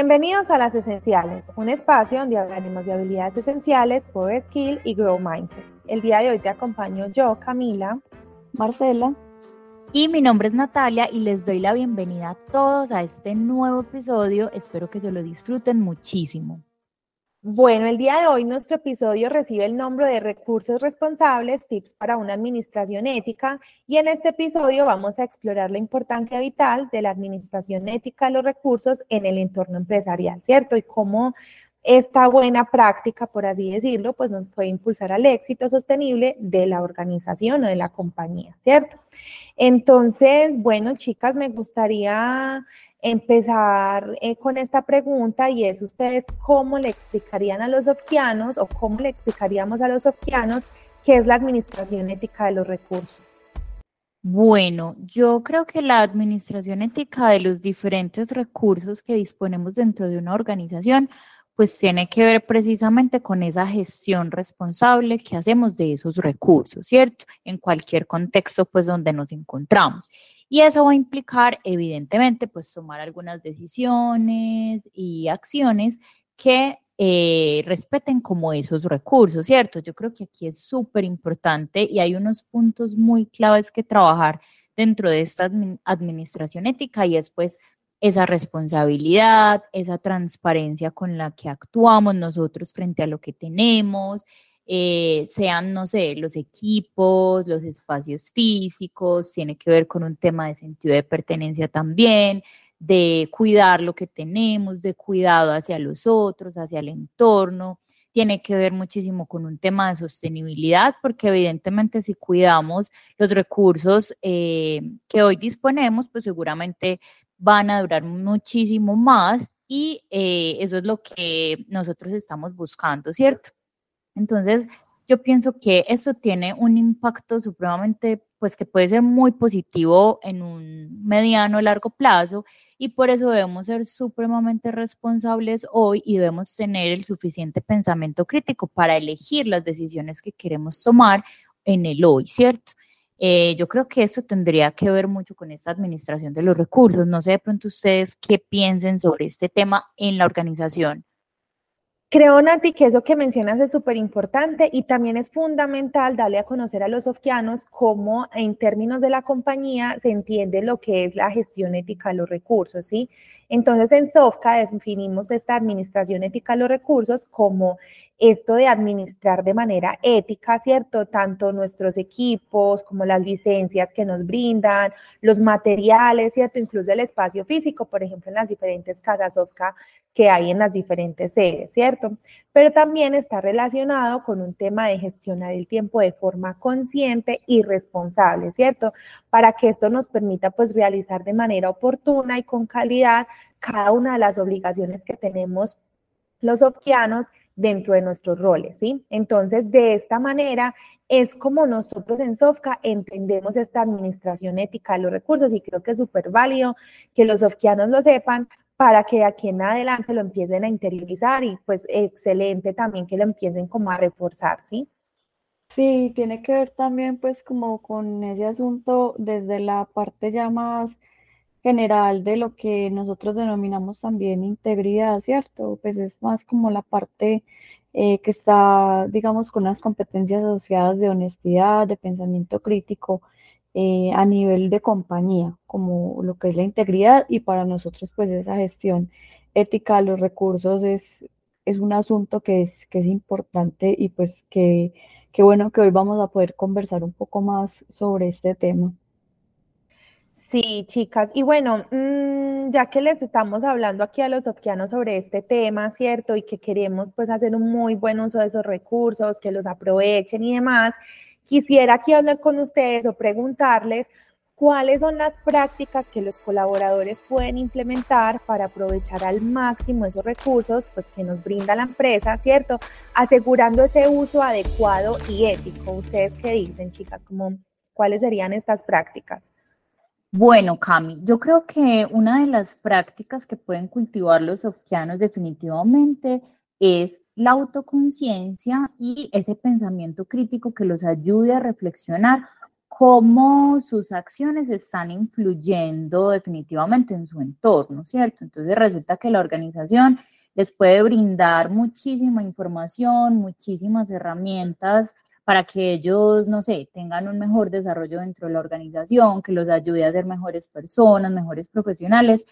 Bienvenidos a Las Esenciales, un espacio donde hablaremos de habilidades esenciales, Power Skill y Grow Mindset. El día de hoy te acompaño yo, Camila, Marcela y mi nombre es Natalia y les doy la bienvenida a todos a este nuevo episodio. Espero que se lo disfruten muchísimo. Bueno, el día de hoy nuestro episodio recibe el nombre de Recursos Responsables, Tips para una Administración Ética y en este episodio vamos a explorar la importancia vital de la administración ética de los recursos en el entorno empresarial, ¿cierto? Y cómo esta buena práctica, por así decirlo, pues nos puede impulsar al éxito sostenible de la organización o de la compañía, ¿cierto? Entonces, bueno, chicas, me gustaría empezar eh, con esta pregunta y es ustedes cómo le explicarían a los sofquianos o cómo le explicaríamos a los sofquianos qué es la administración ética de los recursos. Bueno, yo creo que la administración ética de los diferentes recursos que disponemos dentro de una organización pues tiene que ver precisamente con esa gestión responsable que hacemos de esos recursos, ¿cierto? En cualquier contexto, pues, donde nos encontramos. Y eso va a implicar, evidentemente, pues, tomar algunas decisiones y acciones que eh, respeten como esos recursos, ¿cierto? Yo creo que aquí es súper importante y hay unos puntos muy claves que trabajar dentro de esta administración ética y es pues esa responsabilidad, esa transparencia con la que actuamos nosotros frente a lo que tenemos, eh, sean, no sé, los equipos, los espacios físicos, tiene que ver con un tema de sentido de pertenencia también, de cuidar lo que tenemos, de cuidado hacia los otros, hacia el entorno. Tiene que ver muchísimo con un tema de sostenibilidad, porque evidentemente si cuidamos los recursos eh, que hoy disponemos, pues seguramente van a durar muchísimo más y eh, eso es lo que nosotros estamos buscando, ¿cierto? Entonces, yo pienso que esto tiene un impacto supremamente, pues que puede ser muy positivo en un mediano o largo plazo y por eso debemos ser supremamente responsables hoy y debemos tener el suficiente pensamiento crítico para elegir las decisiones que queremos tomar en el hoy, ¿cierto? Eh, yo creo que eso tendría que ver mucho con esta administración de los recursos. No sé de pronto ustedes qué piensen sobre este tema en la organización. Creo, Nati, que eso que mencionas es súper importante y también es fundamental darle a conocer a los sofquianos cómo en términos de la compañía se entiende lo que es la gestión ética de los recursos, ¿sí? Entonces, en Sofca definimos esta administración ética de los recursos como esto de administrar de manera ética, ¿cierto? Tanto nuestros equipos como las licencias que nos brindan, los materiales, ¿cierto? Incluso el espacio físico, por ejemplo, en las diferentes casas OFCA que hay en las diferentes sedes, ¿cierto? Pero también está relacionado con un tema de gestionar el tiempo de forma consciente y responsable, ¿cierto? Para que esto nos permita pues realizar de manera oportuna y con calidad cada una de las obligaciones que tenemos los OFCIanos dentro de nuestros roles, ¿sí? Entonces, de esta manera es como nosotros en Sofca entendemos esta administración ética de los recursos y creo que es súper válido que los sofquianos lo sepan para que de aquí en adelante lo empiecen a interiorizar y pues excelente también que lo empiecen como a reforzar, ¿sí? Sí, tiene que ver también pues como con ese asunto desde la parte ya más general de lo que nosotros denominamos también integridad, ¿cierto? Pues es más como la parte eh, que está, digamos, con unas competencias asociadas de honestidad, de pensamiento crítico eh, a nivel de compañía, como lo que es la integridad y para nosotros pues esa gestión ética de los recursos es, es un asunto que es, que es importante y pues que, que bueno que hoy vamos a poder conversar un poco más sobre este tema. Sí, chicas. Y bueno, mm, ya que les estamos hablando aquí a los sofquianos sobre este tema, ¿cierto? Y que queremos pues hacer un muy buen uso de esos recursos, que los aprovechen y demás, quisiera aquí hablar con ustedes o preguntarles cuáles son las prácticas que los colaboradores pueden implementar para aprovechar al máximo esos recursos pues, que nos brinda la empresa, ¿cierto? Asegurando ese uso adecuado y ético. ¿Ustedes qué dicen, chicas? ¿Cómo, ¿Cuáles serían estas prácticas? Bueno, Cami, yo creo que una de las prácticas que pueden cultivar los sofquianos definitivamente es la autoconciencia y ese pensamiento crítico que los ayude a reflexionar cómo sus acciones están influyendo definitivamente en su entorno, ¿cierto? Entonces resulta que la organización les puede brindar muchísima información, muchísimas herramientas para que ellos, no sé, tengan un mejor desarrollo dentro de la organización, que los ayude a ser mejores personas, mejores profesionales.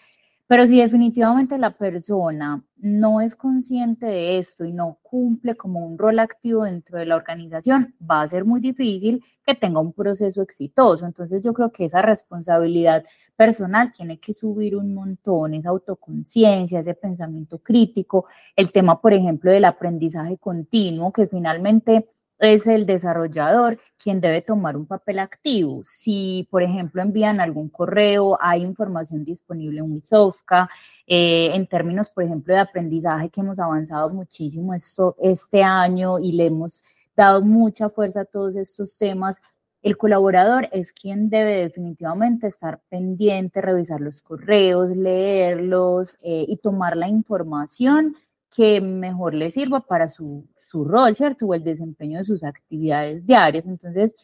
Pero si definitivamente la persona no es consciente de esto y no cumple como un rol activo dentro de la organización, va a ser muy difícil que tenga un proceso exitoso. Entonces yo creo que esa responsabilidad personal tiene que subir un montón, esa autoconciencia, ese pensamiento crítico, el tema, por ejemplo, del aprendizaje continuo, que finalmente es el desarrollador quien debe tomar un papel activo. Si, por ejemplo, envían algún correo, hay información disponible en Wisofka, eh, en términos, por ejemplo, de aprendizaje que hemos avanzado muchísimo esto, este año y le hemos dado mucha fuerza a todos estos temas. El colaborador es quien debe definitivamente estar pendiente, revisar los correos, leerlos eh, y tomar la información que mejor le sirva para su, su rol, ¿cierto? O el desempeño de sus actividades diarias. Entonces,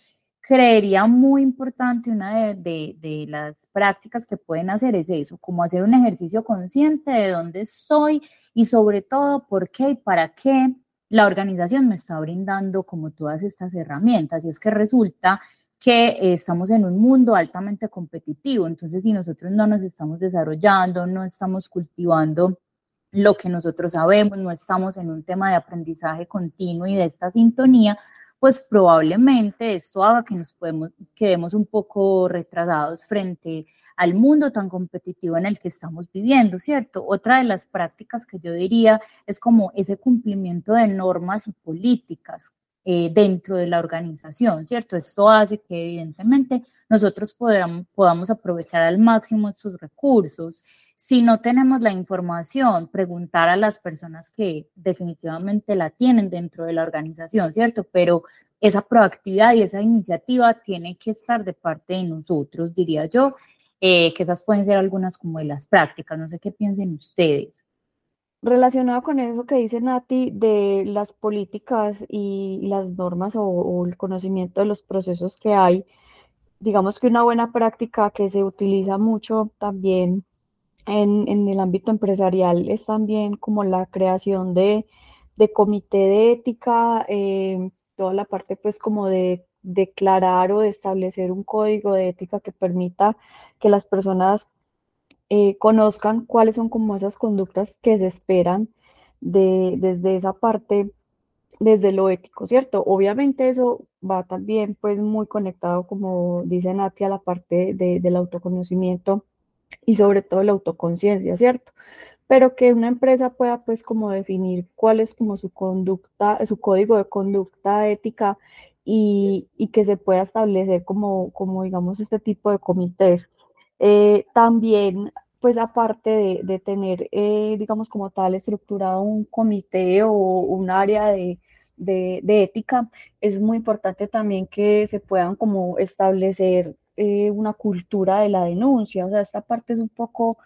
creería muy importante una de, de, las prácticas que pueden hacer es eso, como hacer un ejercicio consciente de dónde estoy y sobre todo por qué y para qué la organización me está brindando como todas estas herramientas. Y es que resulta que estamos en un mundo altamente competitivo, entonces si nosotros no nos estamos desarrollando, no estamos cultivando lo que nosotros sabemos, no estamos en un tema de aprendizaje continuo y de esta sintonía, pues probablemente esto haga que nos podemos, quedemos un poco retrasados frente al mundo tan competitivo en el que estamos viviendo, ¿cierto? Otra de las prácticas que yo diría es como ese cumplimiento de normas y políticas eh, dentro de la organización, ¿cierto? Esto hace que evidentemente nosotros podamos, podamos aprovechar al máximo estos recursos si no tenemos la información, preguntar a las personas que definitivamente la tienen dentro de la organización, ¿cierto? Pero esa proactividad y esa iniciativa tiene que estar de parte de nosotros, diría yo, eh, que esas pueden ser algunas como de las prácticas, no sé qué piensen ustedes. Relacionado con eso que dice Nati de las políticas y las normas o, el conocimiento de los procesos que hay, digamos que una buena práctica que se utiliza mucho también en, el ámbito empresarial es también como la creación de, comité de ética, eh, toda la parte pues como de declarar o de establecer un código de ética que permita que las personas eh, conozcan cuáles son como esas conductas que se esperan de, desde esa parte, desde lo ético, ¿cierto? Obviamente eso va también pues muy conectado, como dice Natia, a la parte del autoconocimiento y sobre todo la autoconciencia, ¿cierto? Pero que una empresa pueda pues como definir cuál es como su conducta, su código de conducta ética y, que se pueda establecer como, como digamos este tipo de comités. Eh, también pues aparte de, tener, eh, digamos, como tal estructurado un comité o un área de, ética, es muy importante también que se puedan como establecer eh, una cultura de la denuncia. O sea, esta parte es un poco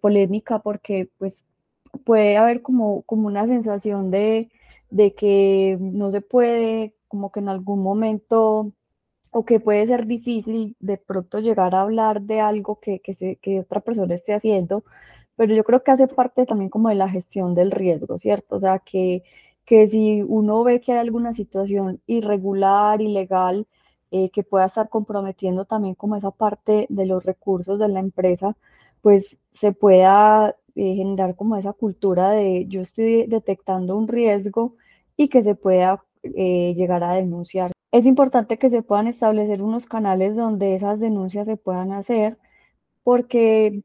polémica porque pues puede haber como, como una sensación de, de que no se puede, como que en algún momento o que puede ser difícil de pronto llegar a hablar de algo que, que, otra persona esté haciendo, pero yo creo que hace parte también como de la gestión del riesgo, ¿cierto? O sea, que, que si uno ve que hay alguna situación irregular, ilegal, eh, que pueda estar comprometiendo también como esa parte de los recursos de la empresa, pues se pueda eh, generar como esa cultura de yo estoy detectando un riesgo y que se pueda eh, llegar a denunciar. Es importante que se puedan establecer unos canales donde esas denuncias se puedan hacer porque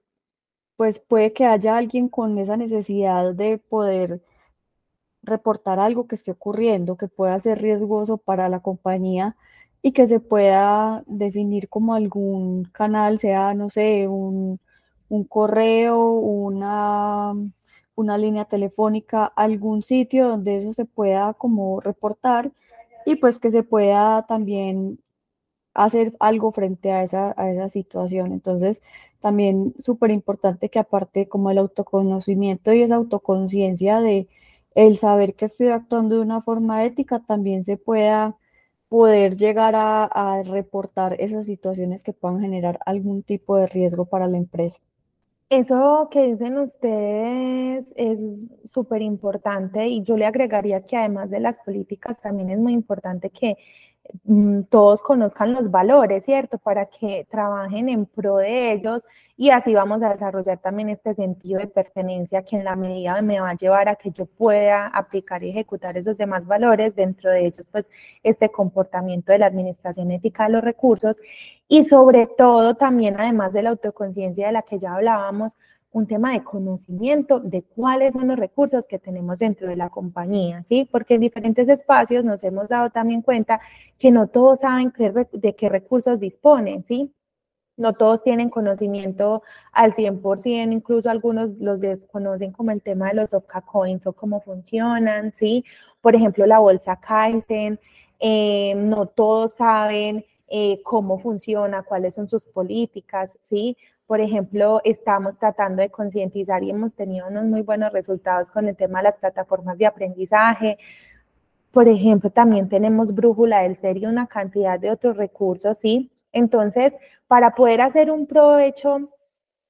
pues puede que haya alguien con esa necesidad de poder reportar algo que esté ocurriendo, que pueda ser riesgoso para la compañía y que se pueda definir como algún canal, sea, no sé, un, correo, una, una línea telefónica, algún sitio donde eso se pueda como reportar y pues que se pueda también hacer algo frente a esa, a esa situación. Entonces, también súper importante que aparte como el autoconocimiento y esa autoconciencia de el saber que estoy actuando de una forma ética, también se pueda poder llegar a, a reportar esas situaciones que puedan generar algún tipo de riesgo para la empresa. Eso que dicen ustedes es súper importante y yo le agregaría que además de las políticas también es muy importante que todos conozcan los valores, ¿cierto? Para que trabajen en pro de ellos y así vamos a desarrollar también este sentido de pertenencia que en la medida me va a llevar a que yo pueda aplicar y ejecutar esos demás valores, dentro de ellos pues este comportamiento de la administración ética de los recursos y sobre todo también además de la autoconciencia de la que ya hablábamos, un tema de conocimiento de cuáles son los recursos que tenemos dentro de la compañía, ¿sí? Porque en diferentes espacios nos hemos dado también cuenta que no todos saben de qué recursos disponen, ¿sí? No todos tienen conocimiento al 100%, incluso algunos los desconocen como el tema de los Opca Coins o cómo funcionan, ¿sí? Por ejemplo, la bolsa Kaizen, eh, no todos saben eh, cómo funciona, cuáles son sus políticas, ¿sí? Por ejemplo, estamos tratando de concientizar y hemos tenido unos muy buenos resultados con el tema de las plataformas de aprendizaje. Por ejemplo, también tenemos Brújula del Ser y una cantidad de otros recursos, ¿sí? Entonces, para poder hacer un provecho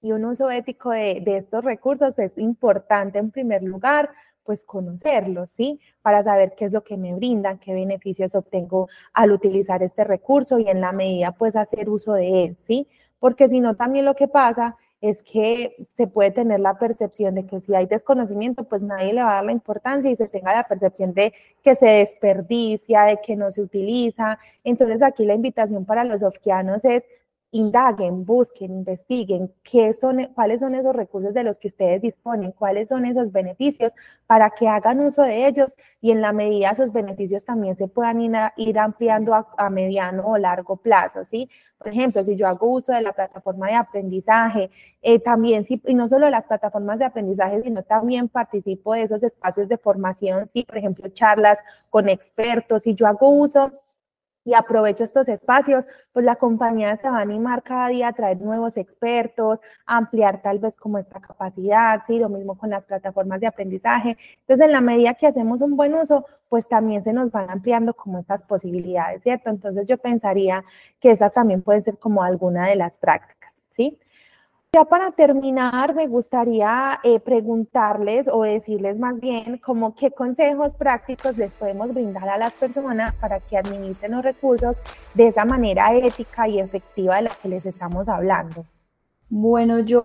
y un uso ético de, de estos recursos es importante, en primer lugar, pues conocerlos, ¿sí? Para saber qué es lo que me brindan, qué beneficios obtengo al utilizar este recurso y en la medida, pues hacer uso de él, ¿sí? Porque si no también lo que pasa es que se puede tener la percepción de que si hay desconocimiento, pues nadie le va a dar la importancia y se tenga la percepción de que se desperdicia, de que no se utiliza. Entonces aquí la invitación para los sofquianos es indaguen, busquen, investiguen qué son, cuáles son esos recursos de los que ustedes disponen, cuáles son esos beneficios para que hagan uso de ellos y en la medida esos beneficios también se puedan ir, ampliando a, mediano o largo plazo, ¿sí? Por ejemplo, si yo hago uso de la plataforma de aprendizaje, eh, también, sí, y no solo las plataformas de aprendizaje, sino también participo de esos espacios de formación, sí, por ejemplo, charlas con expertos, si yo hago uso y aprovecho estos espacios, pues la compañía se va a animar cada día a traer nuevos expertos, a ampliar tal vez como esta capacidad, sí, lo mismo con las plataformas de aprendizaje. Entonces, en la medida que hacemos un buen uso, pues también se nos van ampliando como estas posibilidades, ¿cierto? Entonces, yo pensaría que esas también pueden ser como alguna de las prácticas, ¿sí? Ya para terminar, me gustaría eh, preguntarles o decirles más bien como qué consejos prácticos les podemos brindar a las personas para que administren los recursos de esa manera ética y efectiva de la que les estamos hablando. Bueno, yo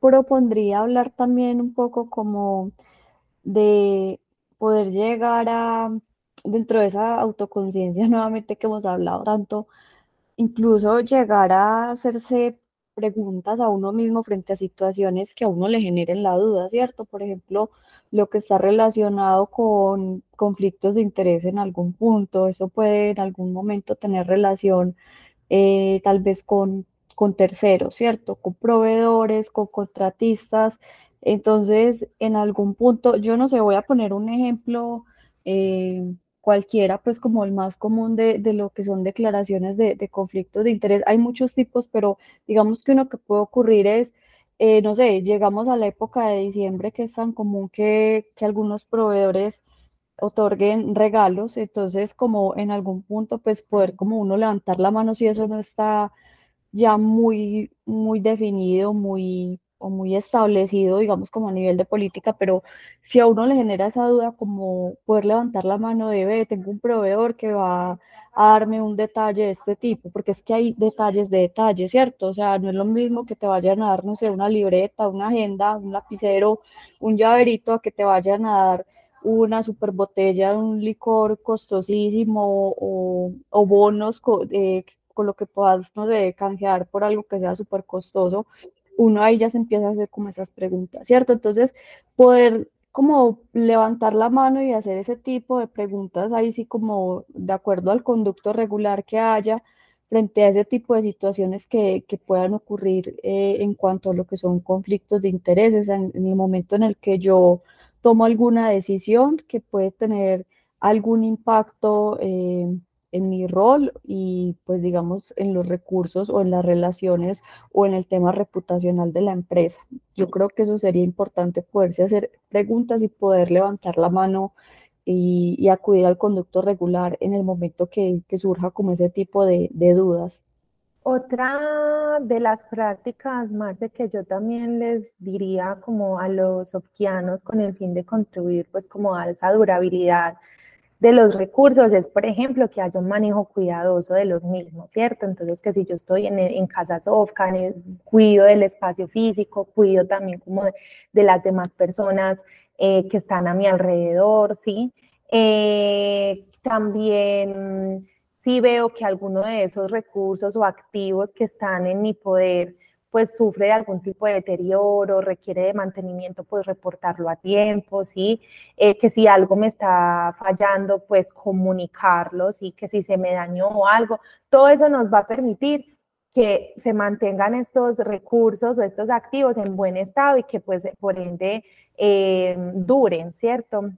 propondría hablar también un poco como de poder llegar a, dentro de esa autoconciencia nuevamente que hemos hablado tanto, incluso llegar a hacerse preguntas a uno mismo frente a situaciones que a uno le generen la duda, ¿cierto? Por ejemplo, lo que está relacionado con conflictos de interés en algún punto, eso puede en algún momento tener relación eh, tal vez con, con terceros, ¿cierto? Con proveedores, con contratistas. Entonces, en algún punto, yo no sé, voy a poner un ejemplo. Eh, cualquiera, pues como el más común de, lo que son declaraciones de, conflictos de interés. Hay muchos tipos, pero digamos que uno que puede ocurrir es, eh, no sé, llegamos a la época de diciembre que es tan común que, que algunos proveedores otorguen regalos, entonces como en algún punto pues poder como uno levantar la mano si eso no está ya muy, muy definido, muy o muy establecido, digamos, como a nivel de política, pero si a uno le genera esa duda, como poder levantar la mano de, ve, tengo un proveedor que va a darme un detalle de este tipo, porque es que hay detalles de detalles, ¿cierto? O sea, no es lo mismo que te vayan a dar, no sé, una libreta, una agenda, un lapicero, un llaverito, a que te vayan a dar una super botella de un licor costosísimo o, o bonos eh, con lo que puedas, no sé, canjear por algo que sea súper costoso uno ahí ya se empieza a hacer como esas preguntas, ¿cierto? Entonces, poder como levantar la mano y hacer ese tipo de preguntas ahí sí como de acuerdo al conducto regular que haya frente a ese tipo de situaciones que, que puedan ocurrir eh, en cuanto a lo que son conflictos de intereses en, el momento en el que yo tomo alguna decisión que puede tener algún impacto eh, en mi rol y pues digamos en los recursos o en las relaciones o en el tema reputacional de la empresa. Yo creo que eso sería importante poderse hacer preguntas y poder levantar la mano y, acudir al conducto regular en el momento que, surja como ese tipo de, dudas. Otra de las prácticas, Marte, que yo también les diría como a los opquianos con el fin de contribuir pues como a esa durabilidad de los recursos es, por ejemplo, que haya un manejo cuidadoso de los mismos, ¿cierto? Entonces, que si yo estoy en, en casa Sofca, cuido del espacio físico, cuido también como de, las demás personas eh, que están a mi alrededor, ¿sí? Eh, también si veo que alguno de esos recursos o activos que están en mi poder pues sufre de algún tipo de deterioro, requiere de mantenimiento, pues reportarlo a tiempo, ¿sí? Eh, que si algo me está fallando, pues comunicarlo, ¿sí? Que si se me dañó algo, todo eso nos va a permitir que se mantengan estos recursos o estos activos en buen estado y que pues por ende eh, duren, ¿cierto?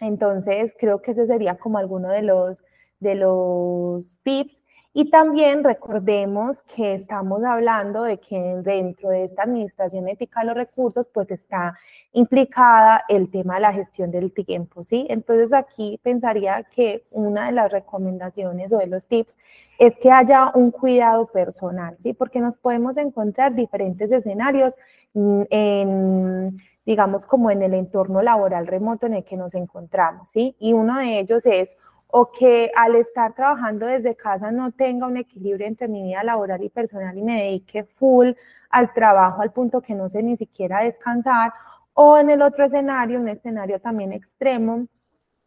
Entonces creo que ese sería como alguno de los, de los tips y también recordemos que estamos hablando de que dentro de esta administración ética de los recursos, pues está implicada el tema de la gestión del tiempo, ¿sí? Entonces aquí pensaría que una de las recomendaciones o de los tips es que haya un cuidado personal, ¿sí? Porque nos podemos encontrar diferentes escenarios mm, en digamos, como en el entorno laboral remoto en el que nos encontramos, ¿sí? Y uno de ellos es o que al estar trabajando desde casa no tenga un equilibrio entre mi vida laboral y personal y me dedique full al trabajo al punto que no sé ni siquiera descansar, o en el otro escenario, un escenario también extremo,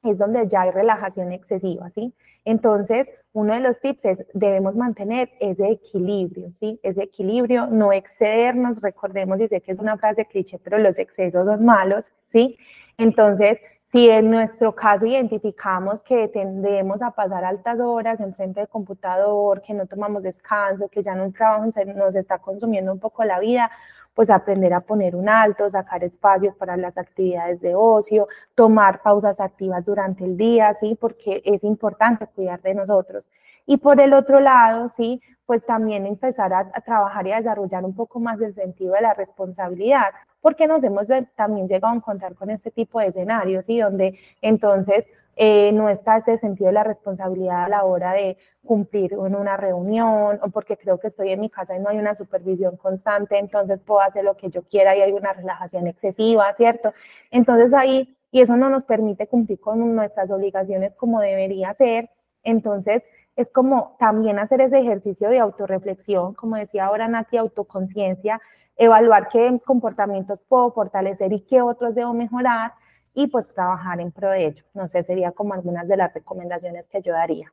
es donde ya hay relajación excesiva, ¿sí? Entonces, uno de los tips es, debemos mantener ese equilibrio, ¿sí? Ese equilibrio, no excedernos, recordemos, y sé que es una frase cliché, pero los excesos son malos, ¿sí? Entonces, si en nuestro caso identificamos que tendemos a pasar altas horas en frente del computador, que no tomamos descanso, que ya no trabajo nos está consumiendo un poco la vida, pues aprender a poner un alto, sacar espacios para las actividades de ocio, tomar pausas activas durante el día, ¿sí? Porque es importante cuidar de nosotros. Y por el otro lado, ¿sí? Pues también empezar a, a trabajar y a desarrollar un poco más el sentido de la responsabilidad, porque nos hemos también llegado a encontrar con este tipo de escenarios y donde entonces eh, no está este sentido de la responsabilidad a la hora de cumplir en una reunión o porque creo que estoy en mi casa y no hay una supervisión constante, entonces puedo hacer lo que yo quiera y hay una relajación excesiva, ¿cierto? Entonces ahí, y eso no nos permite cumplir con nuestras obligaciones como debería ser, entonces es como también hacer ese ejercicio de autorreflexión, como decía ahora Nati, autoconciencia, evaluar qué comportamientos puedo fortalecer y qué otros debo mejorar y pues trabajar en pro de ello. No sé, sería como algunas de las recomendaciones que yo daría.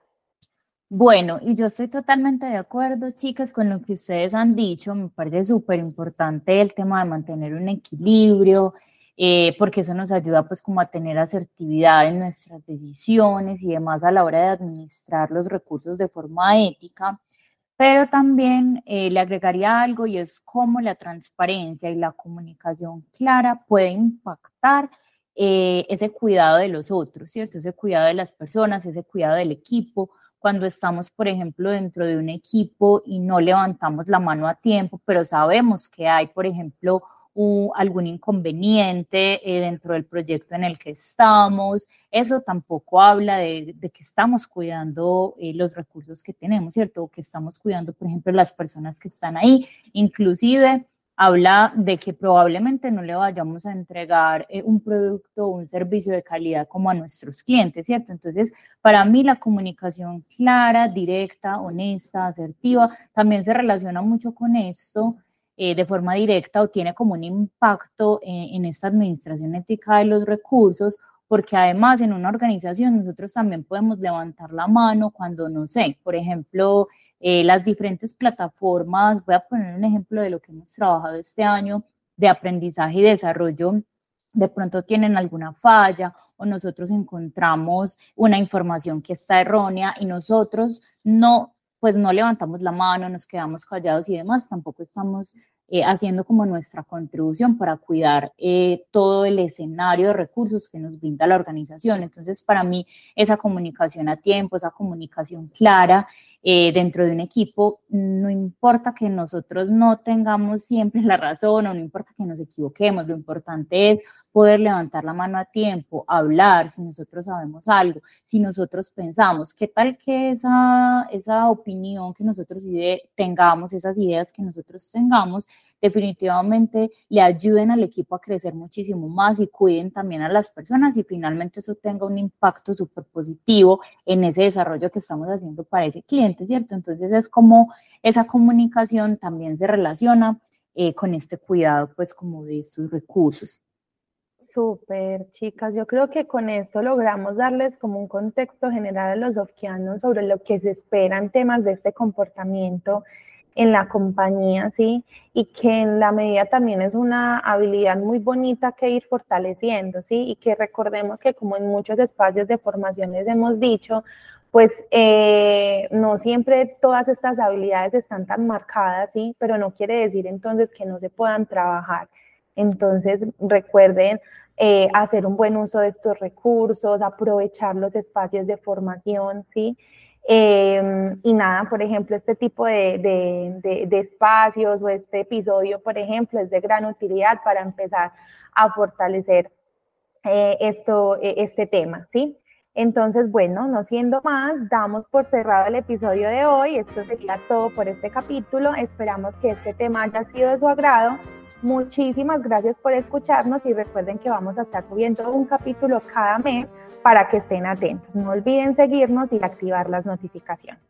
Bueno, y yo estoy totalmente de acuerdo, chicas, con lo que ustedes han dicho. Me parece súper importante el tema de mantener un equilibrio, eh, porque eso nos ayuda pues como a tener asertividad en nuestras decisiones y demás a la hora de administrar los recursos de forma ética. Pero también eh, le agregaría algo y es cómo la transparencia y la comunicación clara puede impactar eh, ese cuidado de los otros, ¿cierto? Ese cuidado de las personas, ese cuidado del equipo. Cuando estamos, por ejemplo, dentro de un equipo y no levantamos la mano a tiempo, pero sabemos que hay, por ejemplo, algún inconveniente eh, dentro del proyecto en el que estamos. Eso tampoco habla de, que estamos cuidando eh, los recursos que tenemos, ¿cierto? O que estamos cuidando, por ejemplo, las personas que están ahí. Inclusive habla de que probablemente no le vayamos a entregar eh, un producto o un servicio de calidad como a nuestros clientes, ¿cierto? Entonces, para mí la comunicación clara, directa, honesta, asertiva, también se relaciona mucho con esto eh, de forma directa o tiene como un impacto en, esta administración ética de los recursos, porque además en una organización nosotros también podemos levantar la mano cuando, no sé, por ejemplo, eh, las diferentes plataformas, voy a poner un ejemplo de lo que hemos trabajado este año de aprendizaje y desarrollo, de pronto tienen alguna falla o nosotros encontramos una información que está errónea y nosotros no pues no levantamos la mano, nos quedamos callados y demás, tampoco estamos eh, haciendo como nuestra contribución para cuidar eh, todo el escenario de recursos que nos brinda la organización. Entonces, para mí, esa comunicación a tiempo, esa comunicación clara eh, dentro de un equipo, no importa que nosotros no tengamos siempre la razón o no importa que nos equivoquemos, lo importante es poder levantar la mano a tiempo, hablar, si nosotros sabemos algo, si nosotros pensamos, qué tal que esa, esa opinión que nosotros tengamos, esas ideas que nosotros tengamos, definitivamente le ayuden al equipo a crecer muchísimo más y cuiden también a las personas y finalmente eso tenga un impacto súper positivo en ese desarrollo que estamos haciendo para ese cliente, ¿cierto? Entonces es como esa comunicación también se relaciona eh, con este cuidado, pues como de estos recursos. Súper, chicas. Yo creo que con esto logramos darles como un contexto general a los ofquianos sobre lo que se esperan temas de este comportamiento en la compañía, ¿sí? Y que en la medida también es una habilidad muy bonita que ir fortaleciendo, ¿sí? Y que recordemos que como en muchos espacios de formaciones hemos dicho, pues eh, no siempre todas estas habilidades están tan marcadas, ¿sí? Pero no quiere decir entonces que no se puedan trabajar. Entonces, recuerden eh, hacer un buen uso de estos recursos, aprovechar los espacios de formación, ¿sí? Em, y nada, por ejemplo, este tipo de, espacios o este episodio, por ejemplo, es de gran utilidad para empezar a fortalecer eh, esto, e, este tema, ¿sí? Entonces, bueno, no siendo más, damos por cerrado el episodio de hoy. Esto sería todo por este capítulo. Esperamos que este tema haya sido de su agrado. Muchísimas gracias por escucharnos y recuerden que vamos a estar subiendo un capítulo cada mes para que estén atentos. No olviden seguirnos y activar las notificaciones.